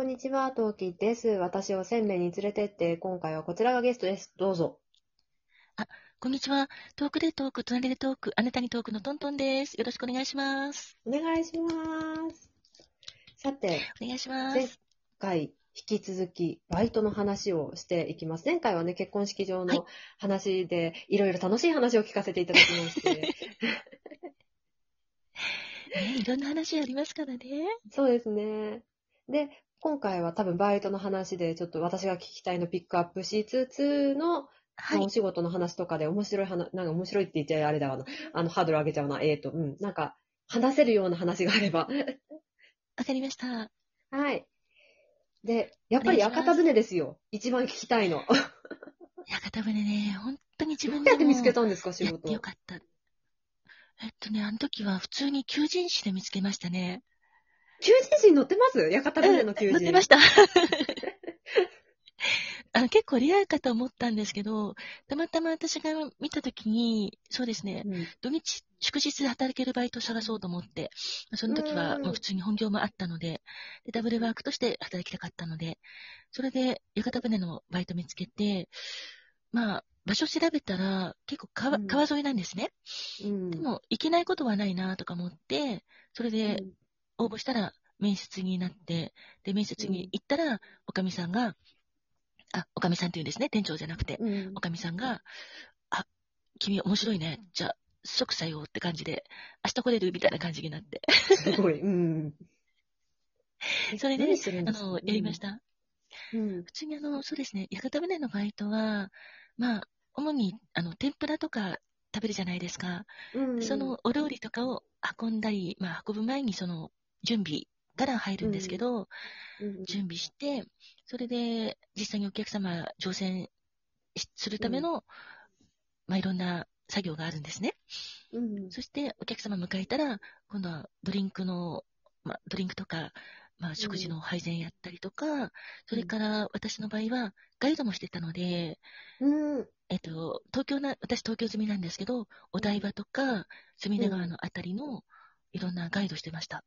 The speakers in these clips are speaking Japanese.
こんにちは、トウキです。私を鮮明に連れてって、今回はこちらがゲストです。どうぞ。こんにちは。トークでトーク、隣でトーク、あなたにトークのトントンです。よろしくお願いします。お願いします。さて、お願いしま前す。回、引き続き、バイトの話をしていきます。前回はね、結婚式場はいの話で、いろいろ楽しい話を聞かせていただきまして、ね、いろんな話ありますからね。そうですね。で、今回は多分バイトの話で、ちょっと私が聞きたいのピックアップしつつの、はいまあお。仕事の話とかで面白い話、なんか面白いって言っちゃあれだわな。あの、ハードル上げちゃうな。えーと、うん。なんか、話せるような話があれば。わかりました。はい。で、やっぱり屋形船ですよ。一番聞きたいの。ど屋形船ね、本当に自分うやって見つけたたんですか、仕事よ。かった。えっとね、あの時は普通に求人誌で見つけましたね。求人誌に載ってます？屋形船の求人。載ってました。あの結構リアルかと思ったんですけど、たまたま私が見た時に、そうですね、うん土日、祝日で働けるバイトを探そうと思って、その時はうんもう普通に本業もあったので、でダブルワークとして働きたかったので、それで屋形船のバイト見つけて、まあ、場所調べたら結構川,、うん川沿いなんですね。うん。でも、行けないことはないなとか思って、それで応募したら面接になって、で、面接に行ったら、おかみさんが、あ、おかみさんって言うんですね、店長じゃなくて。うん。うんおかみさんが、あ、君面白いね。じゃあ、即採用って感じで、明日来れるみたいな感じになって。すごい。うん。それであの、やりまし。た。うん。普通にあの、そうですね、屋形船のバイトは、まあ、主に、あの、天ぷらとか食べるじゃないですか。うん。そのお料理とかを運んだり、まあ、運ぶ前にその、準備から入るんですけど、うん、準備して、それで実際にお客様乗船しするための、まあ、いろんな作業があるんですね。うん。そしてお客様迎えたら、今度はドリンクの、まあ、ドリンクとか、まあ、食事の配膳やったりとか、それから私の場合はガイドもしてたので、うん。えっと、東京な、私東京済みなんですけど、お台場とか隅田川のあたりのいろんなガイドしてました。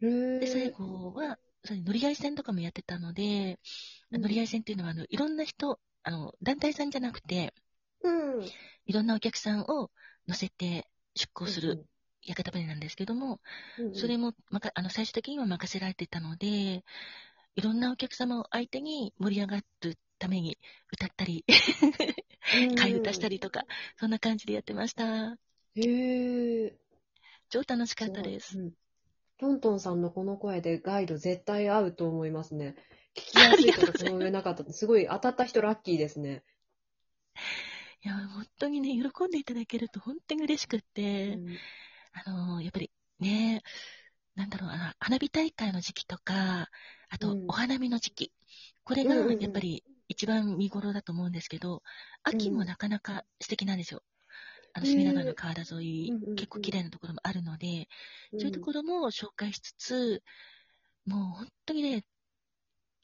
でで、最後は、それ乗り合い船とかもやってたので、うん乗り合い船っていうのは、あの、いろんな人、あの、団体さんじゃなくて、うん。いろんなお客さんを乗せて出港する屋形船なんですけども、うん。それも、まか、あの、最終的には任せられてたので、いろんなお客様を相手に盛り上がるために歌ったり、替え歌したり。りとか、そんな感じでやってました。へえ。超楽しかったです。うん。トントンさんのこの声でガイド絶対合うと思いますね。聞きやすいとかその上なかった。すごい当たった人ラッキーですね。いや、本当にね、喜んでいただけると本当に嬉しくって、うんあの、やっぱりね、なんだろう、あの花火大会の時期とか、あとうんお花見の時期、これがうんうんうんやっぱり一番見頃だと思うんですけど、秋もなかなか素敵なんですよ。あの、隅田川の川原沿い、うんうんうん結構綺麗なところもあるので、うんそういうところも紹介しつつ、もう本当にね、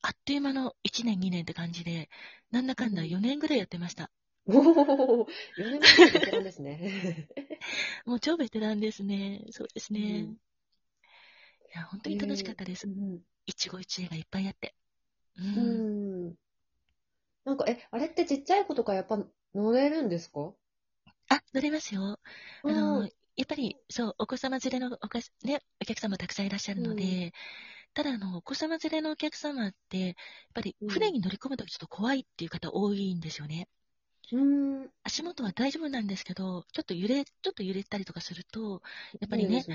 あっという間の1年2年って感じで、なんだかんだうん4年ぐらいやってました。おお、4年前のベテランですね。もう超ベテランですね。そうですね。うんいや、本当に楽しかったです。うん一期一会がいっぱいあって。う。うんん。なんか、え、あれってちっちゃい子とかやっぱ乗れるんですか？あ、乗れますよ。あの、うんやっぱり、そう、お子様連れのおかね、お客様たくさんいらっしゃるので、うただ、あの、お子様連れのお客様って、やっぱりうん船に乗り込むときちょっと怖いっていう方多いんですよね。うん。足元は大丈夫なんですけど、ちょっと揺れ、ちょっと揺れたりとかすると、やっぱりね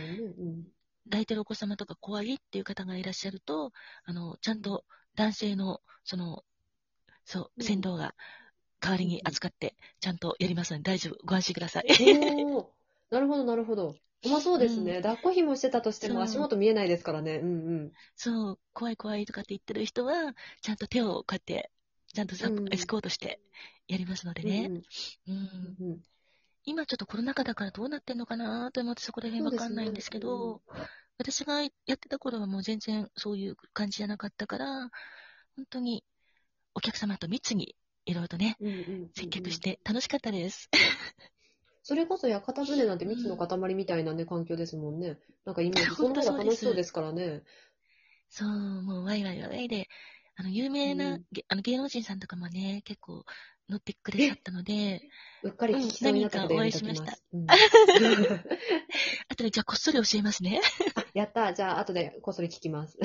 抱いてるお子様とか怖いっていう方がいらっしゃると、あの、ちゃんと男性の、その、そうう、ん船頭が代わりに扱って、ちゃんとやりますので大丈夫。ご安心ください。おーなるほど、なるほど。まあそうですね。うん抱っこ紐してたとしても足元見えないですからね。うんうん。そう、怖い怖いとかって言ってる人は、ちゃんと手をこうやって、ちゃんとサポうんエスコートしてやりますのでね。うんうんうんうん今ちょっとコロナ禍だからどうなってんのかなと思ってそこら辺わかんないんですけど、私がやってた頃はもう全然そういう感じじゃなかったから、本当にお客様と密にいろいろとね、うんうんうんうん接客して楽しかったです。それこそ屋形船なんて蜜の塊みたいなね、環境ですもんね。なんかイメージ、その方が楽しそうですからね。そう、もうワイワイワイワイで、あの、有名な、うんげあの芸能人さんとかもね、結構乗ってくれちゃったので、うっかり聞きそうになったのでやめときます。うん何かうんあとでじゃあこっそり教えますね。やったじゃあ、後でこっそり聞きます。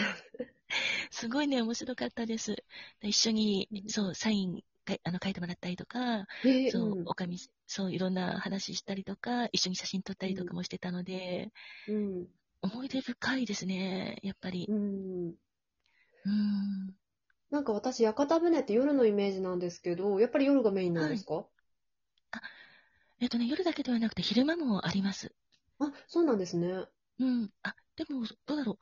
すごいね、面白かったです。で一緒にう、んそう、サインかいあの書いてもらったりとか、えそう、おかみ、そう、いろんな話したりとか、一緒に写真撮ったりとかもしてたので、うん。思い出深いですね、やっぱりう。ん。うん。なんか私、屋形船って夜のイメージなんですけど、やっぱり夜がメインなんですか、えっとね、夜だけではなくて昼間もあります。あ、そうなんですね。うん。あ、でも、どうだろう。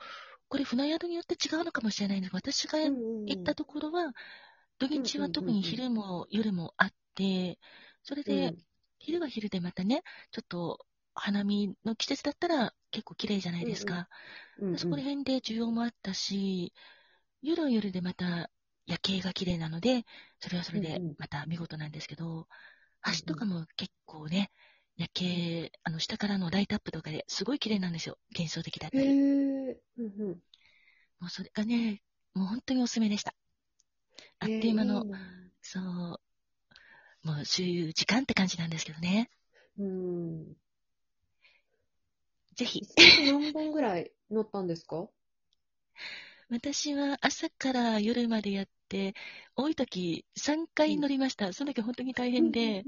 これ船宿によって違うのかもしれないんですが、私がうんうんうん行ったところは、土日は特に昼も夜もあって、それで、昼は昼でまたね、ちょっと花見の季節だったら結構綺麗じゃないですか。うんうんそこら辺で需要もあったし、夜は夜でまた夜景が綺麗なので、それはそれでまた見事なんですけど、うん橋とかも結構ね、夜景、あの下からのライトアップとかですごい綺麗なんですよ。幻想的だったへり。え。うんうんもうそれがね、もう本当におすすめでした。あっという間の、そう、もう周遊時間って感じなんですけどね。うん。ぜひ何本ぐらい乗ったんですか？私は朝から夜までやって、多い時3回乗りました。その時本当に大変で、、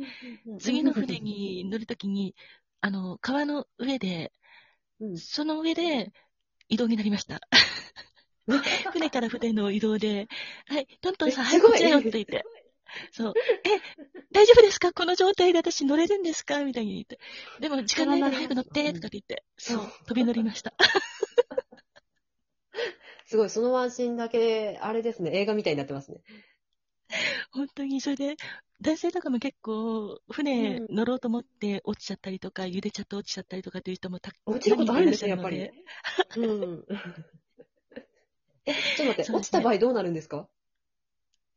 次の船に乗るときに、あの、川の上で、うん、その上で移動になりました。船から船の移動で、はい、トントンさん、はい、えすごいこっちだよって言って。そう。え、大丈夫ですか？この状態で私乗れるんですか？みたいに言って。でも時間ないから早く乗って、とかって言って。そう、飛び乗りました。すごい、そのワンシーンだけ、あれですね、映画みたいになってますね。本当に、それで、男性とかも結構、船乗ろうと思って落ちちゃったりとか、茹でちゃって落ちちゃったりとかっていう人もた落ちることあるんですね、やっぱ何り。うん。え、ちょっと待って、ね。落ちた場合どうなるんですか？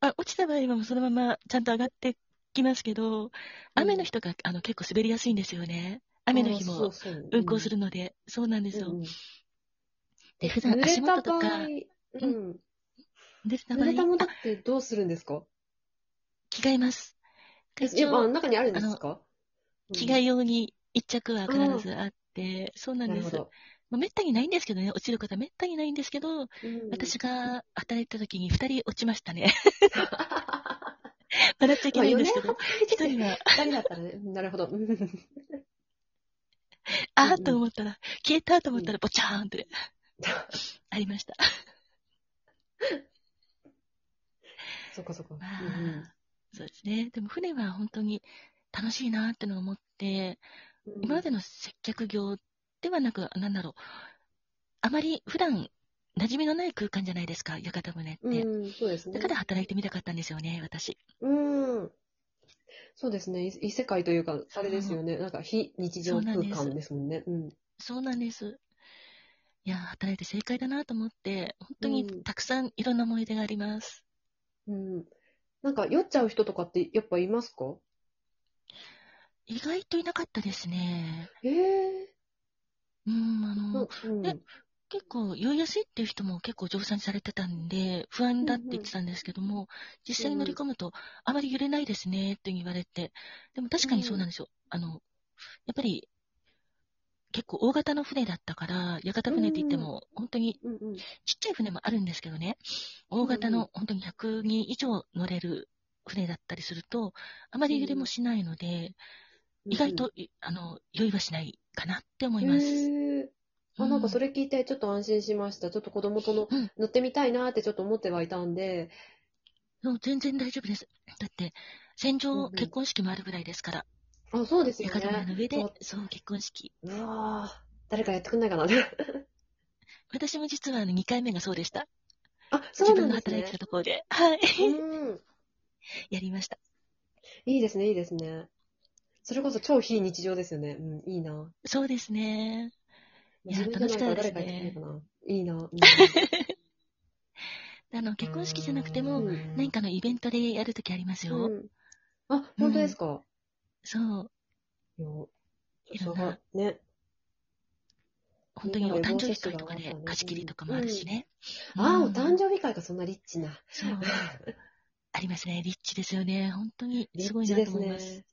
あ、落ちた場合はもうそのままちゃんと上がってきますけど、雨の日とか、あの結構滑りやすいんですよね。雨の日も運行するので、そうなんですよ。うんうん。で、普段濡足元とか、うん。出た場濡れたもの合、ってどうするんですか？着替えます。中にあるんですか？着替え用に一着は必ずあって、そうなんです。まあ、めったにないんですけどね、落ちる方めったにないんですけど、うん私が働いた時に二人落ちましたね。笑っちゃいけないんですけど、一人は、二人だったらね。なるほど。うんあーうんと思ったら、消えたと思ったら、ボチャーンって、ありました。そっかそっか。まあうんうんそうですね。でも船は本当に楽しいなってのを思って、うん今までの接客業ではなく、なんだろう、あまり普段馴染みのない空間じゃないですか、屋形船って。うん、そうですね。だから働いてみたかったんですよね、私。うん。そうですね。い異世界というか、あれですよね。なんか非日常空間ですもんね。うん。そうなんです。いや、働いて正解だなと思って、本当にうんたくさんいろんな思い出があります。うん。なんか酔っちゃう人とかってやっぱいますか？意外といなかったですね。ええうん、あの、うん。ね結構酔いやすいっていう人も結構乗船されてたんで、不安だって言ってたんですけども、実際に乗り込むと、あまり揺れないですねって言われて、でも確かにそうなんですよ。あの、やっぱり、結構大型の船だったから、屋形船って言っても、本当にうんうん。ちっちゃい船もあるんですけどね、大型うん。うんの本当に100人以上乗れる船だったりすると、あまり揺れもしないので、意外と、いあの、酔いはしないかなって思います。あ、なんかそれ聞いてちょっと安心しました。ちょっと子供とのうん乗ってみたいなってちょっと思ってはいたんで。そう全然大丈夫です。だって、戦うん場うん結婚式もあるぐらいですから、あ、そうですよ屋形船のね。上でそう、結婚式。うわぁ、誰かやってくんないかな。私も実はあの2回目がそうでした。あ、自そうなんですね分の働いてた。ところで、はい、うん。やりました。いいですね、いいですね。それこそ超非日常ですよね。うん、いいな。そうですね。いや楽しかったですねい。いいな。うん あの、結婚式じゃなくても、うん何かのイベントでやるときありますよ。うんあ、本当ですか？そう。いろんなね。本当にお誕生日会とかで貸し切りとかもあるしね。ああ、うんお誕生日会がそんなリッチな。そう。ありますね。リッチですよね。本当にリすごいッチですなと思います。ね。はい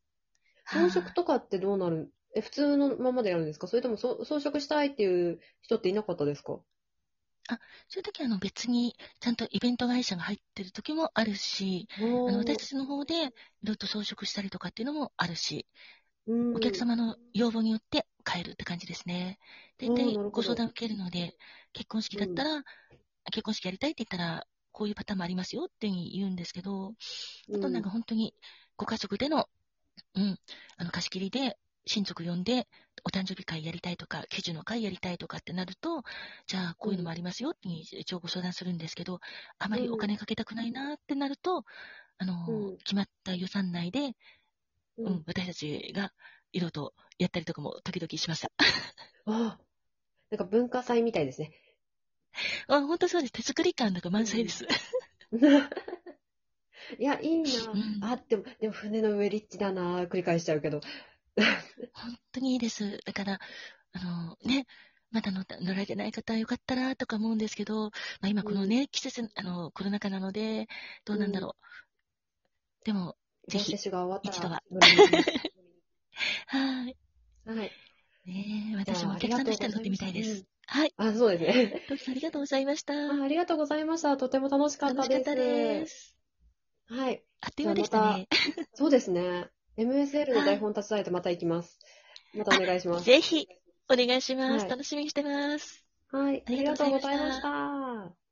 装飾とかってどうなる？え、普通のままでやるんですか？それともそ装飾したいっていう人っていなかったですか？そういう時はあの別にちゃんとイベント会社が入ってる時もあるし、ああのの私たちの方でいろいろと装飾したりとかっていうのもあるし、うん。お客様の要望によって変えるって感じですね。大体ご相談受けるので、結婚式だったら、結婚式やりたいって言ったら、こういうパターンもありますよって言うんですけど、あとなんか本当にご家族での、うん、あの貸し切りで親族呼んでお誕生日会やりたいとか、喜寿の会やりたいとかってなると、じゃあこういうのもありますよって一応ご相談するんですけど、あまりお金かけたくないなってなると、あの、うん決まった予算内で、うんうん、私たちがいろいろとやったりとかも時々しました。あなんか文化祭みたいですね。あ、本当そうです。手作り感なんか満載です。いや、いいな。うんあ、でも、でも船の上リッチだな。繰り返しちゃうけど。本当にいいです。だから、あの、ね、まだ乗った乗られてない方よかったらとか思うんですけど、まあ、今このね、季節、あの、コロナ禍なので、どうなんだろう。でも、ぜひ一度は。はい。はい。ねえ私もお客さんとして乗ってみたいです。はい。あ、そうですね。どうぞありがとうございました。あありがとうございました。とても楽しかっ楽しかったです。はい。あっという間でしたね。そうですね。MSL の台本立ち伝えてまた行きます。またお願いします。ぜひ、お願いします。はい楽しみにしてます。はい。あありりががとうございましとうございました。